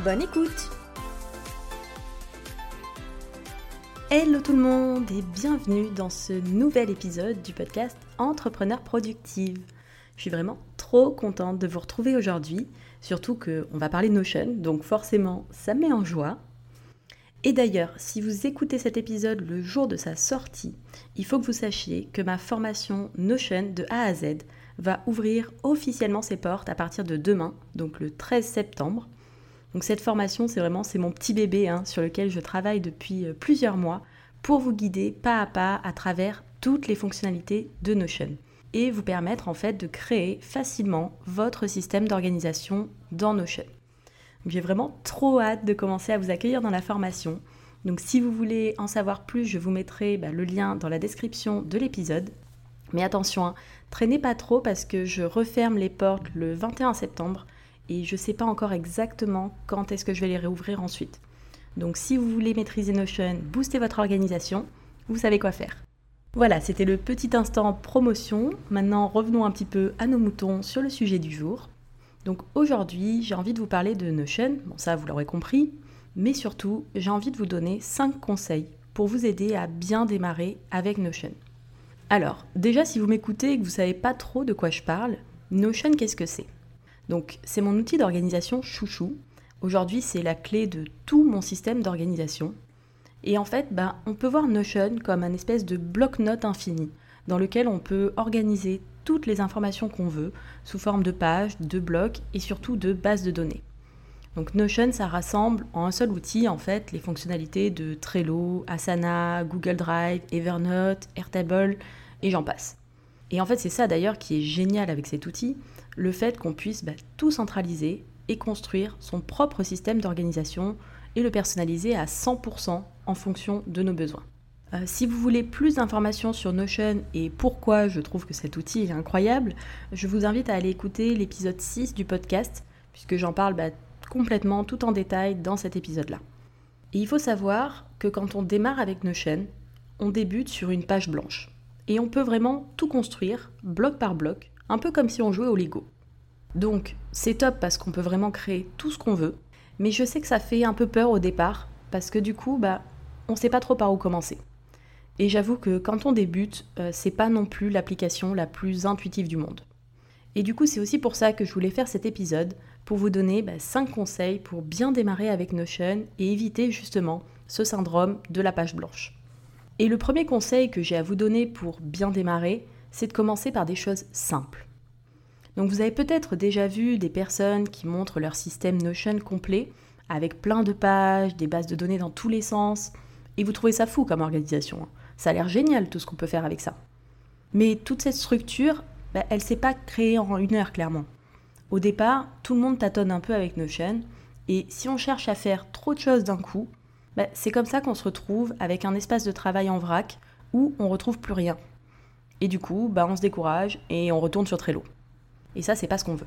Bonne écoute Hello tout le monde et bienvenue dans ce nouvel épisode du podcast Entrepreneur Productive. Je suis vraiment trop contente de vous retrouver aujourd'hui, surtout qu'on va parler de Notion, donc forcément ça me met en joie. Et d'ailleurs, si vous écoutez cet épisode le jour de sa sortie, il faut que vous sachiez que ma formation Notion de A à Z va ouvrir officiellement ses portes à partir de demain, donc le 13 septembre. Donc cette formation, c'est vraiment c'est mon petit bébé hein, sur lequel je travaille depuis euh, plusieurs mois pour vous guider pas à pas à travers toutes les fonctionnalités de Notion et vous permettre en fait de créer facilement votre système d'organisation dans Notion. J'ai vraiment trop hâte de commencer à vous accueillir dans la formation. Donc si vous voulez en savoir plus, je vous mettrai bah, le lien dans la description de l'épisode. Mais attention, hein, traînez pas trop parce que je referme les portes le 21 septembre et je ne sais pas encore exactement quand est-ce que je vais les réouvrir ensuite. Donc si vous voulez maîtriser Notion, booster votre organisation, vous savez quoi faire. Voilà, c'était le petit instant promotion. Maintenant, revenons un petit peu à nos moutons sur le sujet du jour. Donc aujourd'hui, j'ai envie de vous parler de Notion, bon ça vous l'aurez compris, mais surtout, j'ai envie de vous donner 5 conseils pour vous aider à bien démarrer avec Notion. Alors, déjà si vous m'écoutez et que vous ne savez pas trop de quoi je parle, Notion qu'est-ce que c'est? Donc, c'est mon outil d'organisation chouchou. Aujourd'hui, c'est la clé de tout mon système d'organisation. Et en fait, bah, on peut voir Notion comme un espèce de bloc-notes infini dans lequel on peut organiser toutes les informations qu'on veut sous forme de pages, de blocs et surtout de bases de données. Donc Notion, ça rassemble en un seul outil en fait les fonctionnalités de Trello, Asana, Google Drive, Evernote, Airtable et j'en passe. Et en fait, c'est ça d'ailleurs qui est génial avec cet outil, le fait qu'on puisse bah, tout centraliser et construire son propre système d'organisation et le personnaliser à 100% en fonction de nos besoins. Euh, si vous voulez plus d'informations sur Notion et pourquoi je trouve que cet outil est incroyable, je vous invite à aller écouter l'épisode 6 du podcast, puisque j'en parle bah, complètement tout en détail dans cet épisode-là. Et il faut savoir que quand on démarre avec Notion, on débute sur une page blanche. Et on peut vraiment tout construire, bloc par bloc, un peu comme si on jouait au Lego. Donc c'est top parce qu'on peut vraiment créer tout ce qu'on veut, mais je sais que ça fait un peu peur au départ, parce que du coup, bah, on ne sait pas trop par où commencer. Et j'avoue que quand on débute, euh, c'est pas non plus l'application la plus intuitive du monde. Et du coup, c'est aussi pour ça que je voulais faire cet épisode, pour vous donner 5 bah, conseils pour bien démarrer avec Notion et éviter justement ce syndrome de la page blanche. Et le premier conseil que j'ai à vous donner pour bien démarrer, c'est de commencer par des choses simples. Donc vous avez peut-être déjà vu des personnes qui montrent leur système Notion complet, avec plein de pages, des bases de données dans tous les sens, et vous trouvez ça fou comme organisation. Hein. Ça a l'air génial tout ce qu'on peut faire avec ça. Mais toute cette structure, bah, elle ne s'est pas créée en une heure clairement. Au départ, tout le monde tâtonne un peu avec Notion, et si on cherche à faire trop de choses d'un coup, bah, c'est comme ça qu'on se retrouve avec un espace de travail en vrac où on retrouve plus rien. Et du coup, bah, on se décourage et on retourne sur Trello. Et ça, c'est pas ce qu'on veut.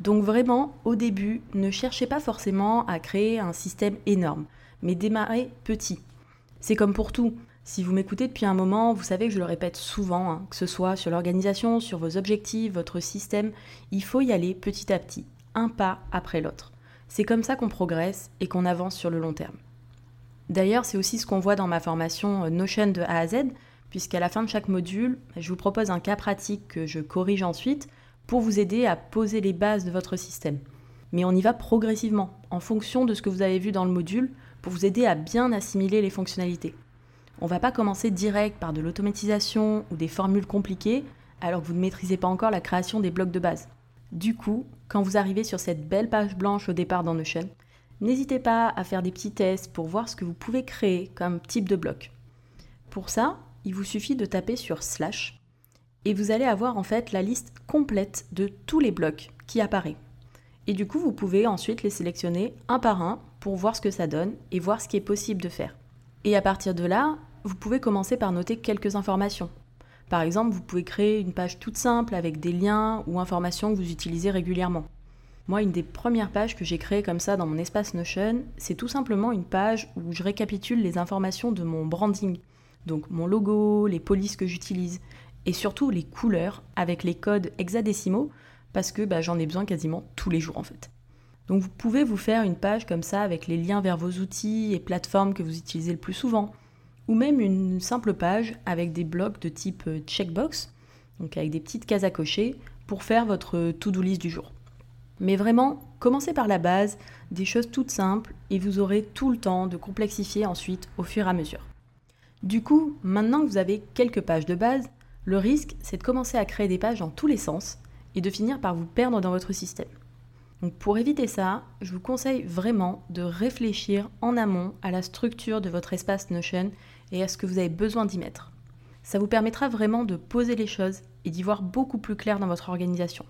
Donc vraiment, au début, ne cherchez pas forcément à créer un système énorme, mais démarrez petit. C'est comme pour tout. Si vous m'écoutez depuis un moment, vous savez que je le répète souvent, hein, que ce soit sur l'organisation, sur vos objectifs, votre système, il faut y aller petit à petit, un pas après l'autre. C'est comme ça qu'on progresse et qu'on avance sur le long terme. D'ailleurs, c'est aussi ce qu'on voit dans ma formation euh, Notion de A à Z, puisqu'à la fin de chaque module, je vous propose un cas pratique que je corrige ensuite pour vous aider à poser les bases de votre système. Mais on y va progressivement, en fonction de ce que vous avez vu dans le module, pour vous aider à bien assimiler les fonctionnalités. On ne va pas commencer direct par de l'automatisation ou des formules compliquées alors que vous ne maîtrisez pas encore la création des blocs de base. Du coup, quand vous arrivez sur cette belle page blanche au départ dans Notion, N'hésitez pas à faire des petits tests pour voir ce que vous pouvez créer comme type de bloc. Pour ça, il vous suffit de taper sur slash et vous allez avoir en fait la liste complète de tous les blocs qui apparaissent. Et du coup, vous pouvez ensuite les sélectionner un par un pour voir ce que ça donne et voir ce qui est possible de faire. Et à partir de là, vous pouvez commencer par noter quelques informations. Par exemple, vous pouvez créer une page toute simple avec des liens ou informations que vous utilisez régulièrement. Moi, une des premières pages que j'ai créées comme ça dans mon espace Notion, c'est tout simplement une page où je récapitule les informations de mon branding. Donc mon logo, les polices que j'utilise et surtout les couleurs avec les codes hexadécimaux parce que bah, j'en ai besoin quasiment tous les jours en fait. Donc vous pouvez vous faire une page comme ça avec les liens vers vos outils et plateformes que vous utilisez le plus souvent, ou même une simple page avec des blocs de type euh, checkbox, donc avec des petites cases à cocher pour faire votre to-do list du jour. Mais vraiment, commencez par la base, des choses toutes simples, et vous aurez tout le temps de complexifier ensuite au fur et à mesure. Du coup, maintenant que vous avez quelques pages de base, le risque, c'est de commencer à créer des pages dans tous les sens et de finir par vous perdre dans votre système. Donc pour éviter ça, je vous conseille vraiment de réfléchir en amont à la structure de votre espace Notion et à ce que vous avez besoin d'y mettre. Ça vous permettra vraiment de poser les choses et d'y voir beaucoup plus clair dans votre organisation.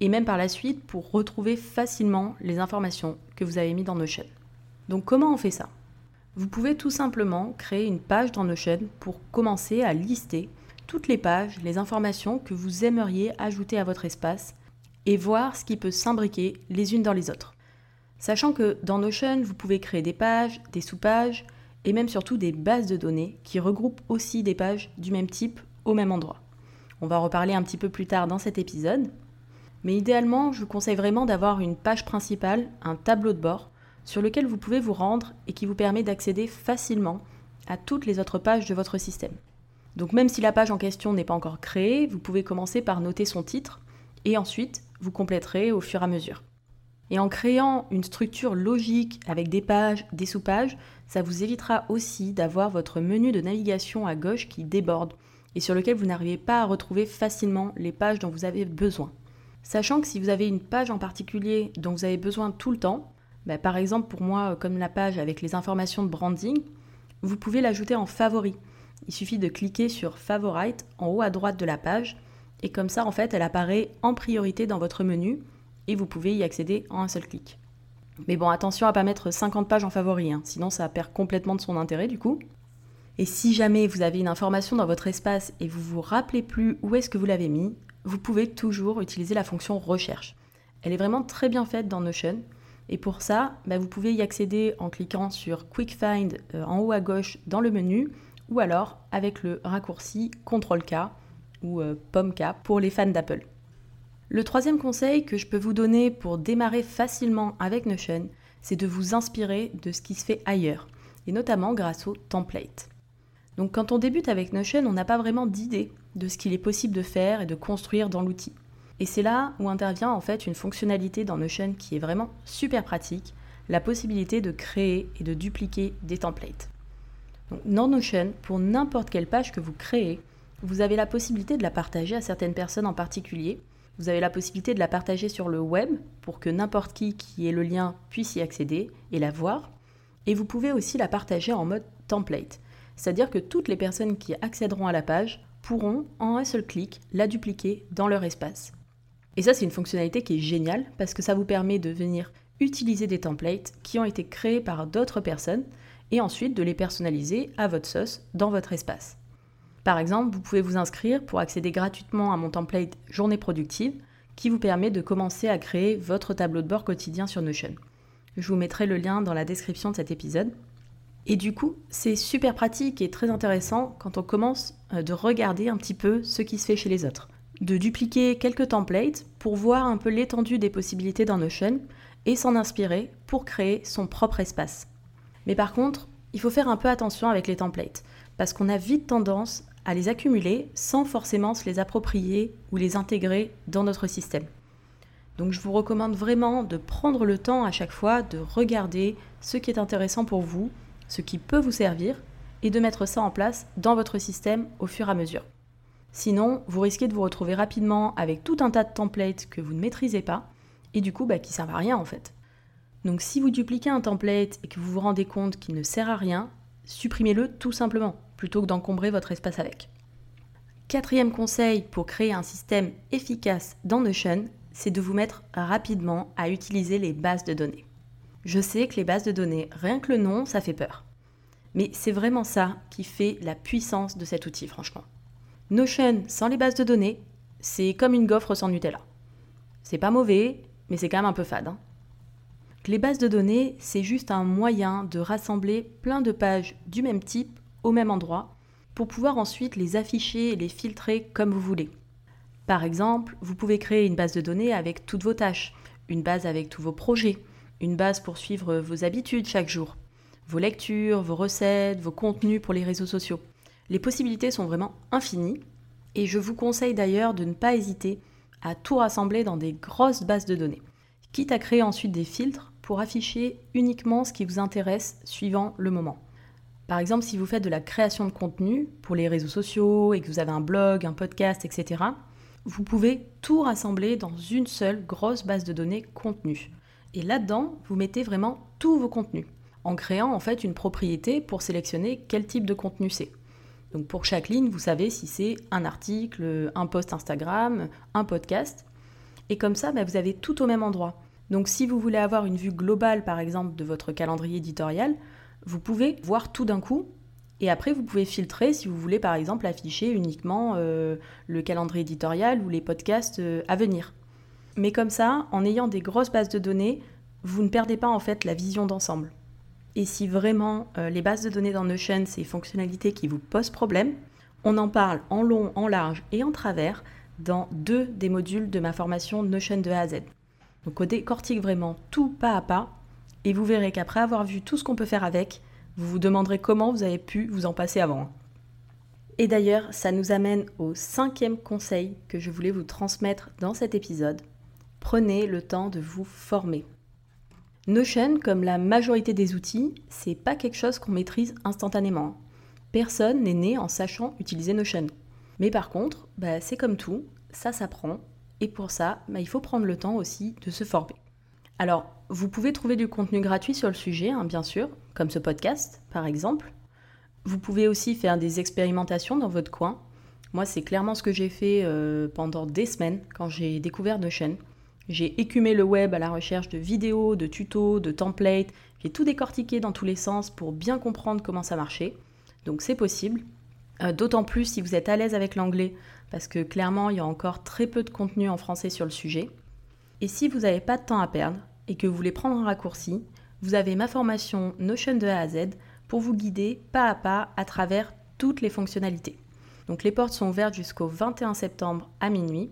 Et même par la suite pour retrouver facilement les informations que vous avez mis dans Notion. Donc comment on fait ça? Vous pouvez tout simplement créer une page dans Notion pour commencer à lister toutes les pages, les informations que vous aimeriez ajouter à votre espace et voir ce qui peut s'imbriquer les unes dans les autres. Sachant que dans Notion, vous pouvez créer des pages, des sous-pages et même surtout des bases de données qui regroupent aussi des pages du même type au même endroit. On va reparler un petit peu plus tard dans cet épisode. Mais idéalement, je vous conseille vraiment d'avoir une page principale, un tableau de bord, sur lequel vous pouvez vous rendre et qui vous permet d'accéder facilement à toutes les autres pages de votre système. Donc même si la page en question n'est pas encore créée, vous pouvez commencer par noter son titre et ensuite vous compléterez au fur et à mesure. Et en créant une structure logique avec des pages, des sous-pages, ça vous évitera aussi d'avoir votre menu de navigation à gauche qui déborde et sur lequel vous n'arrivez pas à retrouver facilement les pages dont vous avez besoin. Sachant que si vous avez une page en particulier dont vous avez besoin tout le temps, bah, par exemple pour moi comme la page avec les informations de branding, vous pouvez l'ajouter en favori. Il suffit de cliquer sur Favorite en haut à droite de la page et comme ça en fait elle apparaît en priorité dans votre menu et vous pouvez y accéder en un seul clic. Mais bon, attention à pas mettre 50 pages en favori, hein, sinon ça perd complètement de son intérêt du coup. Et si jamais vous avez une information dans votre espace et vous vous rappelez plus où est-ce que vous l'avez mis, vous pouvez toujours utiliser la fonction recherche. Elle est vraiment très bien faite dans Notion. Et pour ça, bah, vous pouvez y accéder en cliquant sur Quick Find euh, en haut à gauche dans le menu ou alors avec le raccourci CTRL-K ou euh, POM-K pour les fans d'Apple. Le troisième conseil que je peux vous donner pour démarrer facilement avec Notion, c'est de vous inspirer de ce qui se fait ailleurs, et notamment grâce aux templates. Donc quand on débute avec Notion, on n'a pas vraiment d'idée de ce qu'il est possible de faire et de construire dans l'outil. Et c'est là où intervient en fait une fonctionnalité dans Notion qui est vraiment super pratique, la possibilité de créer et de dupliquer des templates. Donc, dans Notion, pour n'importe quelle page que vous créez, vous avez la possibilité de la partager à certaines personnes en particulier. Vous avez la possibilité de la partager sur le web pour que n'importe qui qui ait le lien puisse y accéder et la voir. Et vous pouvez aussi la partager en mode template. C'est-à-dire que toutes les personnes qui accéderont à la page pourront en un seul clic la dupliquer dans leur espace. Et ça, c'est une fonctionnalité qui est géniale parce que ça vous permet de venir utiliser des templates qui ont été créés par d'autres personnes et ensuite de les personnaliser à votre sauce dans votre espace. Par exemple, vous pouvez vous inscrire pour accéder gratuitement à mon template Journée productive qui vous permet de commencer à créer votre tableau de bord quotidien sur Notion. Je vous mettrai le lien dans la description de cet épisode. Et du coup, c'est super pratique et très intéressant quand on commence euh, de regarder un petit peu ce qui se fait chez les autres. De dupliquer quelques templates pour voir un peu l'étendue des possibilités dans Notion et s'en inspirer pour créer son propre espace. Mais par contre, il faut faire un peu attention avec les templates, parce qu'on a vite tendance à les accumuler sans forcément se les approprier ou les intégrer dans notre système. Donc je vous recommande vraiment de prendre le temps à chaque fois de regarder ce qui est intéressant pour vous, ce qui peut vous servir, et de mettre ça en place dans votre système au fur et à mesure. Sinon, vous risquez de vous retrouver rapidement avec tout un tas de templates que vous ne maîtrisez pas, et du coup bah, qui servent à rien en fait. Donc si vous dupliquez un template et que vous vous rendez compte qu'il ne sert à rien, supprimez-le tout simplement, plutôt que d'encombrer votre espace avec. Quatrième conseil pour créer un système efficace dans Notion, c'est de vous mettre rapidement à utiliser les bases de données. Je sais que les bases de données, rien que le nom, ça fait peur. Mais c'est vraiment ça qui fait la puissance de cet outil, franchement. Notion sans les bases de données, c'est comme une gaufre sans Nutella. C'est pas mauvais, mais c'est quand même un peu fade. Hein. Les bases de données, c'est juste un moyen de rassembler plein de pages du même type au même endroit pour pouvoir ensuite les afficher et les filtrer comme vous voulez. Par exemple, vous pouvez créer une base de données avec toutes vos tâches, une base avec tous vos projets, une base pour suivre vos habitudes chaque jour, vos lectures, vos recettes, vos contenus pour les réseaux sociaux. Les possibilités sont vraiment infinies et je vous conseille d'ailleurs de ne pas hésiter à tout rassembler dans des grosses bases de données, quitte à créer ensuite des filtres pour afficher uniquement ce qui vous intéresse suivant le moment. Par exemple, si vous faites de la création de contenu pour les réseaux sociaux et que vous avez un blog, un podcast, etc., vous pouvez tout rassembler dans une seule grosse base de données contenu. Et là-dedans, vous mettez vraiment tous vos contenus, en créant en fait une propriété pour sélectionner quel type de contenu c'est. Donc pour chaque ligne, vous savez si c'est un article, un post Instagram, un podcast. Et comme ça, bah, vous avez tout au même endroit. Donc si vous voulez avoir une vue globale, par exemple, de votre calendrier éditorial, vous pouvez voir tout d'un coup et après, vous pouvez filtrer si vous voulez, par exemple, afficher uniquement euh, le calendrier éditorial ou les podcasts euh, à venir. Mais comme ça, en ayant des grosses bases de données, vous ne perdez pas en fait la vision d'ensemble. Et si vraiment euh, les bases de données dans Notion, c'est fonctionnalités qui vous posent problème, on en parle en long, en large et en travers dans deux des modules de ma formation Notion de A à Z. Donc on décortique vraiment tout pas à pas et vous verrez qu'après avoir vu tout ce qu'on peut faire avec, vous vous demanderez comment vous avez pu vous en passer avant. Et d'ailleurs, ça nous amène au cinquième conseil que je voulais vous transmettre dans cet épisode. Prenez le temps de vous former. Notion, comme la majorité des outils, c'est pas quelque chose qu'on maîtrise instantanément. Personne n'est né en sachant utiliser Notion. Mais par contre, bah, c'est comme tout, ça s'apprend, et pour ça, bah, il faut prendre le temps aussi de se former. Alors, vous pouvez trouver du contenu gratuit sur le sujet, hein, bien sûr, comme ce podcast par exemple. Vous pouvez aussi faire des expérimentations dans votre coin. Moi, c'est clairement ce que j'ai fait euh, pendant des semaines quand j'ai découvert Notion. J'ai écumé le web à la recherche de vidéos, de tutos, de templates. J'ai tout décortiqué dans tous les sens pour bien comprendre comment ça marchait. Donc c'est possible. Euh, d'autant plus si vous êtes à l'aise avec l'anglais, parce que clairement, il y a encore très peu de contenu en français sur le sujet. Et si vous n'avez pas de temps à perdre et que vous voulez prendre un raccourci, vous avez ma formation Notion de A à Z pour vous guider pas à pas à travers toutes les fonctionnalités. Donc les portes sont ouvertes jusqu'au 21 septembre à minuit.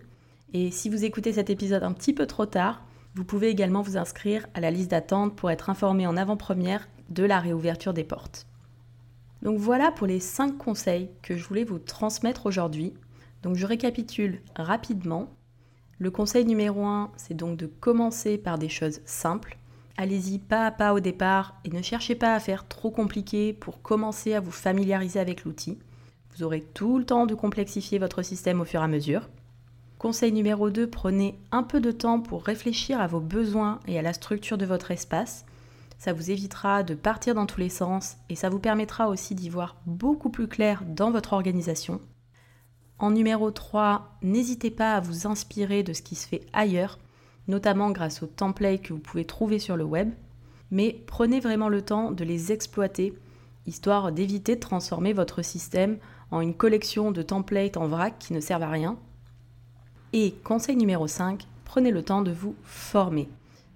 Et si vous écoutez cet épisode un petit peu trop tard, vous pouvez également vous inscrire à la liste d'attente pour être informé en avant-première de la réouverture des portes. Donc voilà pour les 5 conseils que je voulais vous transmettre aujourd'hui. Donc je récapitule rapidement. Le conseil numéro 1, c'est donc de commencer par des choses simples. Allez-y pas à pas au départ et ne cherchez pas à faire trop compliqué pour commencer à vous familiariser avec l'outil. Vous aurez tout le temps de complexifier votre système au fur et à mesure. Conseil numéro 2, prenez un peu de temps pour réfléchir à vos besoins et à la structure de votre espace. Ça vous évitera de partir dans tous les sens et ça vous permettra aussi d'y voir beaucoup plus clair dans votre organisation. En numéro 3, n'hésitez pas à vous inspirer de ce qui se fait ailleurs notamment grâce aux templates que vous pouvez trouver sur le web, mais prenez vraiment le temps de les exploiter, histoire d'éviter de transformer votre système en une collection de templates en vrac qui ne servent à rien. Et conseil numéro 5, prenez le temps de vous former.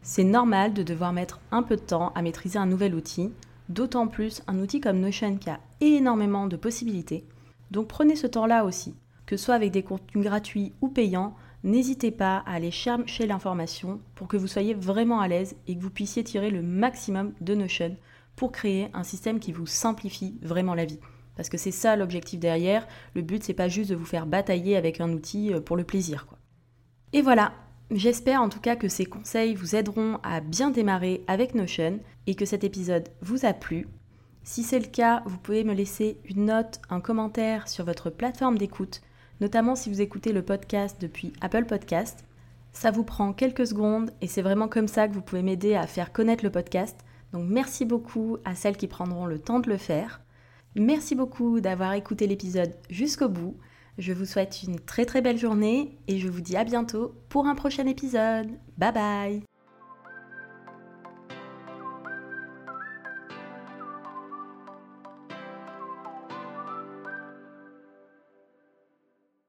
C'est normal de devoir mettre un peu de temps à maîtriser un nouvel outil, d'autant plus un outil comme Notion qui a énormément de possibilités. Donc prenez ce temps-là aussi, que ce soit avec des contenus gratuits ou payants, n'hésitez pas à aller chercher l'information pour que vous soyez vraiment à l'aise et que vous puissiez tirer le maximum de Notion pour créer un système qui vous simplifie vraiment la vie. Parce que c'est ça l'objectif derrière. Le but, c'est pas juste de vous faire batailler avec un outil euh, pour le plaisir. Et voilà, j'espère en tout cas que ces conseils vous aideront à bien démarrer avec Notion et que cet épisode vous a plu. Si c'est le cas, vous pouvez me laisser une note, un commentaire sur votre plateforme d'écoute notamment si vous écoutez le podcast depuis Apple Podcast. Ça vous prend quelques secondes et c'est vraiment comme ça que vous pouvez m'aider à faire connaître le podcast. Donc merci beaucoup à celles qui prendront le temps de le faire. Merci beaucoup d'avoir écouté l'épisode jusqu'au bout. Je vous souhaite une très très belle journée et je vous dis à bientôt pour un prochain épisode. Bye bye